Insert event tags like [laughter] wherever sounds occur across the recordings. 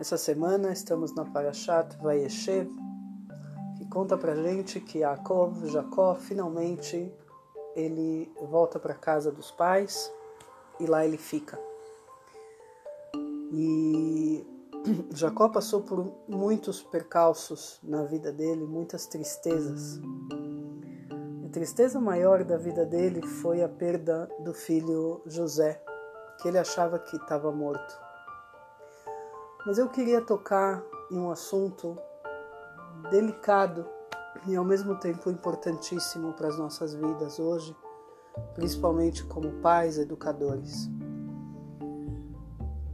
Essa semana estamos na Parashat Vayeshev, que conta pra gente que Yaakov, Jacó, finalmente ele volta para casa dos pais e lá ele fica. E [clears throat] Jacó passou por muitos percalços na vida dele, muitas tristezas. A tristeza maior da vida dele foi a perda do filho José, que ele achava que estava morto. Mas eu queria tocar em um assunto delicado e ao mesmo tempo importantíssimo para as nossas vidas hoje, principalmente como pais educadores.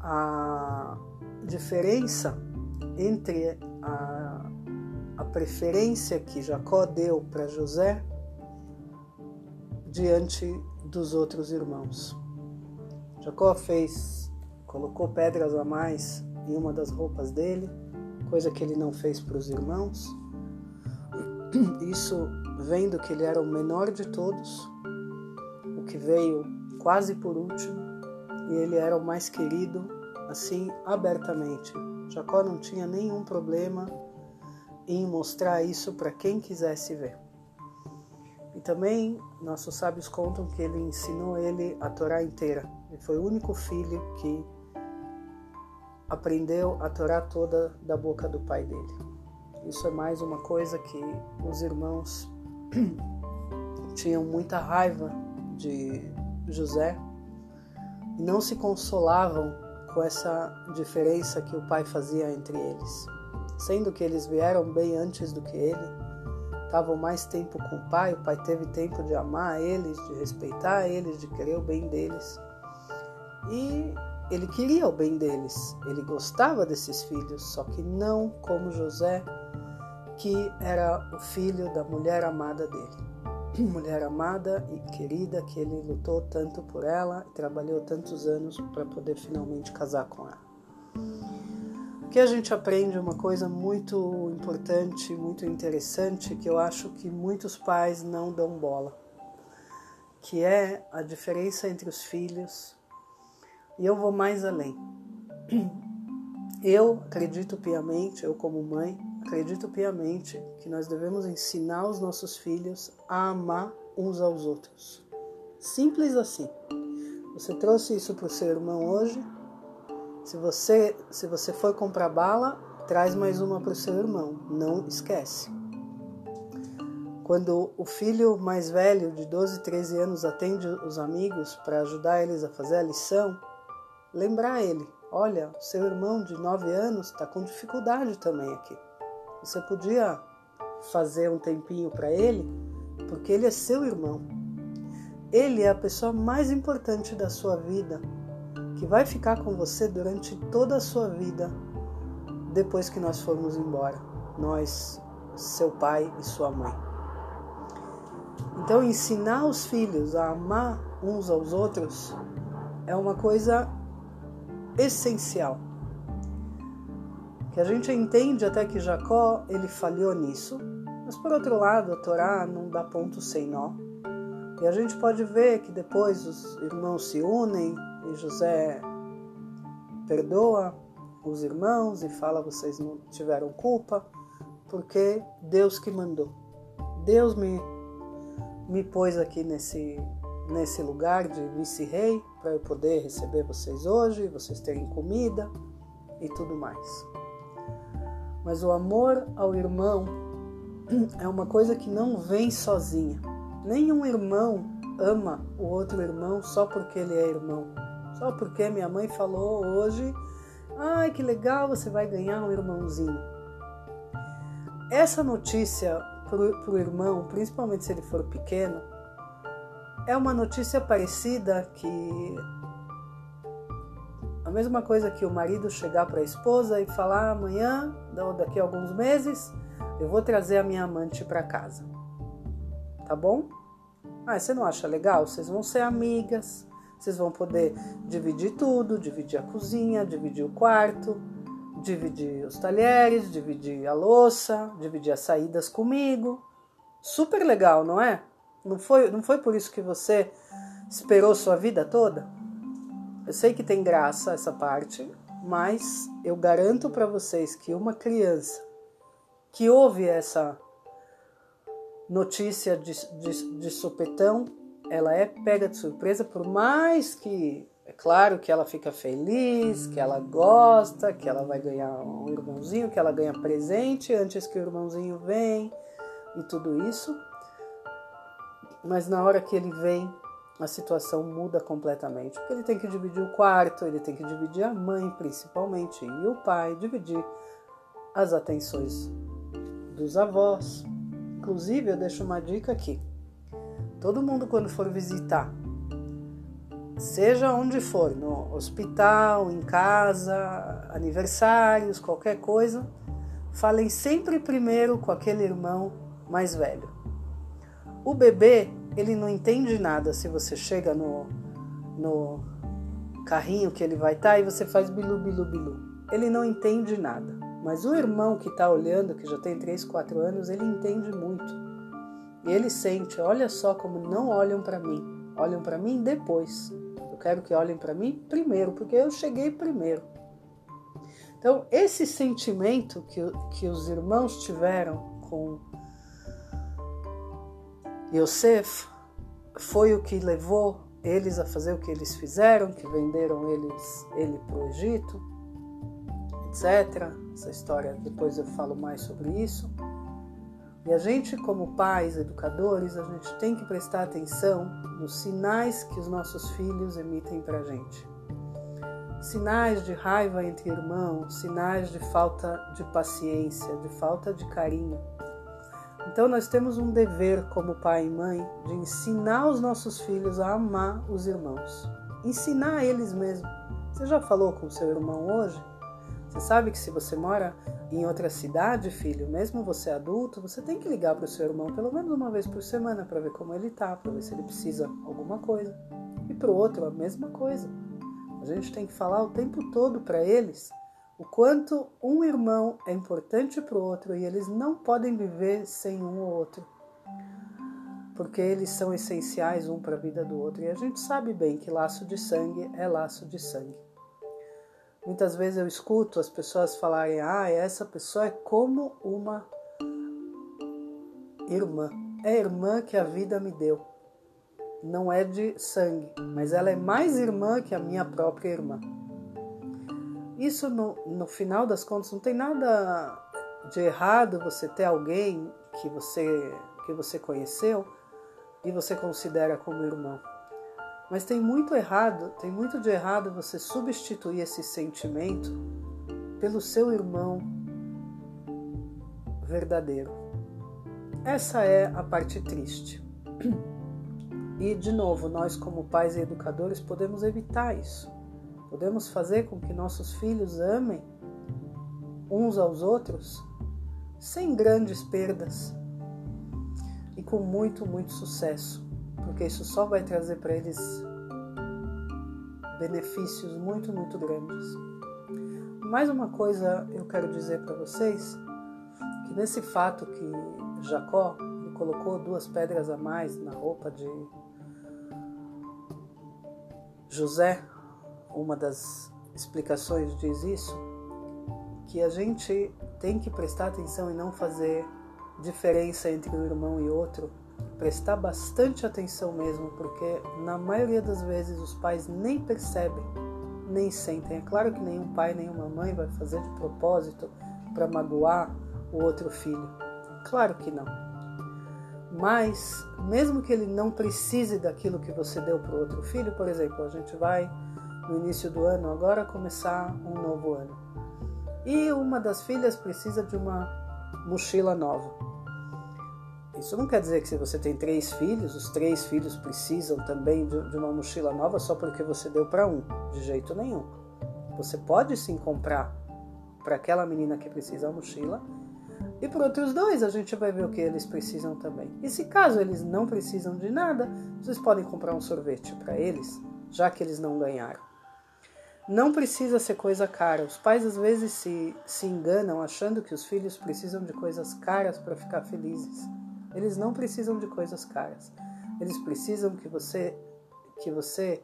A diferença entre a, a preferência que Jacó deu para José diante dos outros irmãos. Jacó fez, colocou pedras a mais em uma das roupas dele, coisa que ele não fez para os irmãos. [clears throat] Isso vendo que ele era o menor de todos, o que veio quase por último, e ele era o mais querido, assim abertamente. Jacó não tinha nenhum problema em mostrar isso para quem quisesse ver. E também nossos sábios contam que ele ensinou ele a Torá inteira. Ele foi o único filho que aprendeu a Torá toda da boca do pai dele. Isso é mais uma coisa que os irmãos [clears throat] tinham muita raiva de José e não se consolavam com essa diferença que o pai fazia entre eles. Sendo que eles vieram bem antes do que ele, estavam mais tempo com o pai, o pai teve tempo de amar eles, de respeitar eles, de querer o bem deles. E ele queria o bem deles, ele gostava desses filhos, só que não como José, que era o filho da mulher amada dele. [clears throat] Mulher amada e querida que ele lutou tanto por ela e trabalhou tantos anos para poder finalmente casar com ela. Aqui a gente aprende uma coisa muito importante, muito interessante, que eu acho que muitos pais não dão bola, que é a diferença entre os filhos e eu vou mais além. Eu acredito piamente, eu como mãe, acredito piamente que nós devemos ensinar os nossos filhos a amar uns aos outros. Simples assim. Você trouxe isso para o seu irmão hoje. Se você, se você for comprar bala, traz mais uma para o seu irmão. Não esquece. Quando o filho mais velho, de 12, 13 anos, atende os amigos para ajudar eles a fazer a lição, lembrar ele: olha, seu irmão de 9 anos está com dificuldade também aqui. Você podia fazer um tempinho para ele, porque ele é seu irmão. Ele é a pessoa mais importante da sua vida, que vai ficar com você durante toda a sua vida, depois que nós formos embora, nós, seu pai e sua mãe. Então, ensinar os filhos a amar uns aos outros é uma coisa essencial. Que a gente entende até que Jacó ele falhou nisso, mas por outro lado a Torá não dá ponto sem nó. E a gente pode ver que depois os irmãos se unem e José perdoa os irmãos e fala vocês não tiveram culpa porque Deus que mandou. Deus me me pôs aqui nesse nesse lugar de vice-rei para eu poder receber vocês hoje, vocês terem comida e tudo mais. Mas o amor ao irmão é uma coisa que não vem sozinha. Nenhum irmão ama o outro irmão só porque ele é irmão. Só porque minha mãe falou hoje, ai que legal, você vai ganhar um irmãozinho. Essa notícia para o irmão, principalmente se ele for pequeno, é uma notícia parecida que a mesma coisa que o marido chegar para a esposa e falar amanhã, ou daqui a alguns meses, eu vou trazer a minha amante para casa. Tá bom? Ah, você não acha legal? Vocês vão ser amigas, vocês vão poder dividir tudo, dividir a cozinha, dividir o quarto, dividir os talheres, dividir a louça, dividir as saídas comigo. Super legal, não é? Não foi, não foi por isso que você esperou sua vida toda? Eu sei que tem graça essa parte, mas eu garanto para vocês que uma criança que ouve essa notícia de, de, de supetão, ela é pega de surpresa, por mais que é claro que ela fica feliz, que ela gosta, que ela vai ganhar um irmãozinho, que ela ganha presente antes que o irmãozinho vem e tudo isso. Mas na hora que ele vem, a situação muda completamente, porque ele tem que dividir o quarto, ele tem que dividir a mãe principalmente e o pai, dividir as atenções dos avós. Inclusive, eu deixo uma dica aqui. Todo mundo quando for visitar, seja onde for, no hospital, em casa, aniversários, qualquer coisa, falem sempre primeiro com aquele irmão mais velho. O bebê, ele não entende nada se você chega no, no carrinho que ele vai estar tá e você faz bilu, bilu, bilu. Ele não entende nada. Mas o irmão que está olhando, que já tem 3, 4 anos, ele entende muito. E ele sente, olha só como não olham para mim. Olham para mim depois. Eu quero que olhem para mim primeiro, porque eu cheguei primeiro. Então, esse sentimento que, que os irmãos tiveram com Yosef foi o que levou eles a fazer o que eles fizeram, que venderam eles, ele para o Egito, etc. Essa história, depois eu falo mais sobre isso. E a gente, como pais, educadores, a gente tem que prestar atenção nos sinais que os nossos filhos emitem para a gente. Sinais de raiva entre irmãos, sinais de falta de paciência, de falta de carinho então nós temos um dever como pai e mãe de ensinar os nossos filhos a amar os irmãos. Ensinar eles mesmo. Você já falou com seu irmão hoje? Você sabe que se você mora em outra cidade, filho, mesmo você adulto, você tem que ligar para o seu irmão pelo menos uma vez por semana para ver como ele tá, para ver se ele precisa alguma coisa. E para o outro a mesma coisa. A gente tem que falar o tempo todo para eles o quanto um irmão é importante para o outro e eles não podem viver sem um ou outro, porque eles são essenciais um para a vida do outro. E a gente sabe bem que laço de sangue é laço de sangue. Muitas vezes eu escuto as pessoas falarem: ah, essa pessoa é como uma irmã. É irmã que a vida me deu. Não é de sangue, mas ela é mais irmã que a minha própria irmã. Isso, no, no final das contas, não tem nada de errado você ter alguém que você, que você conheceu e você considera como irmão. Mas tem muito errado, tem muito de errado você substituir esse sentimento pelo seu irmão verdadeiro. Essa é a parte triste. E, de novo, nós, como pais e educadores, podemos evitar isso. Podemos fazer com que nossos filhos amem uns aos outros sem grandes perdas e com muito, muito sucesso, porque isso só vai trazer para eles benefícios muito, muito grandes. Mais uma coisa eu quero dizer para vocês, que nesse fato que Jacó colocou duas pedras a mais na roupa de José, uma das explicações diz isso, que a gente tem que prestar atenção e não fazer diferença entre um irmão e outro, prestar bastante atenção mesmo, porque na maioria das vezes os pais nem percebem, nem sentem. É claro que nenhum pai, nenhuma mãe vai fazer de propósito para magoar o outro filho. Claro que não. Mas, mesmo que ele não precise daquilo que você deu para o outro filho, por exemplo, a gente vai no início do ano, agora começar um novo ano. E uma das filhas precisa de uma mochila nova. Isso não quer dizer que se você tem três filhos, os três filhos precisam também de uma mochila nova só porque você deu para um, de jeito nenhum. Você pode sim comprar para aquela menina que precisa a mochila e para outros dois a gente vai ver o que eles precisam também. E se caso eles não precisam de nada, vocês podem comprar um sorvete para eles, já que eles não ganharam. Não precisa ser coisa cara. Os pais às vezes se, se enganam achando que os filhos precisam de coisas caras para ficar felizes. Eles não precisam de coisas caras. Eles precisam que você que você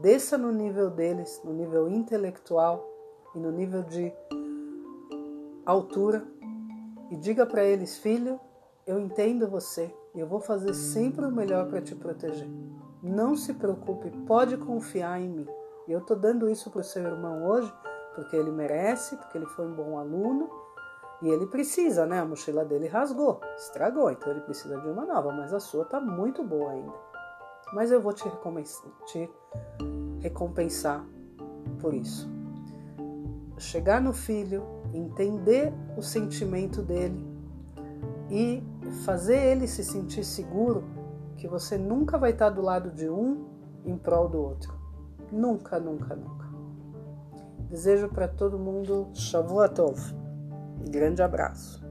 desça no nível deles, no nível intelectual e no nível de altura e diga para eles, filho, eu entendo você e eu vou fazer sempre o melhor para te proteger. Não se preocupe, pode confiar em mim. E eu estou dando isso para o seu irmão hoje porque ele merece, porque ele foi um bom aluno e ele precisa, né? A mochila dele rasgou, estragou, então ele precisa de uma nova, mas a sua está muito boa ainda. Mas eu vou te te recompensar por isso. Chegar no filho, entender o sentimento dele e fazer ele se sentir seguro que você nunca vai estar do lado de um em prol do outro. Nunca, nunca, nunca. Desejo para todo mundo Shavuot Tov. Grande abraço.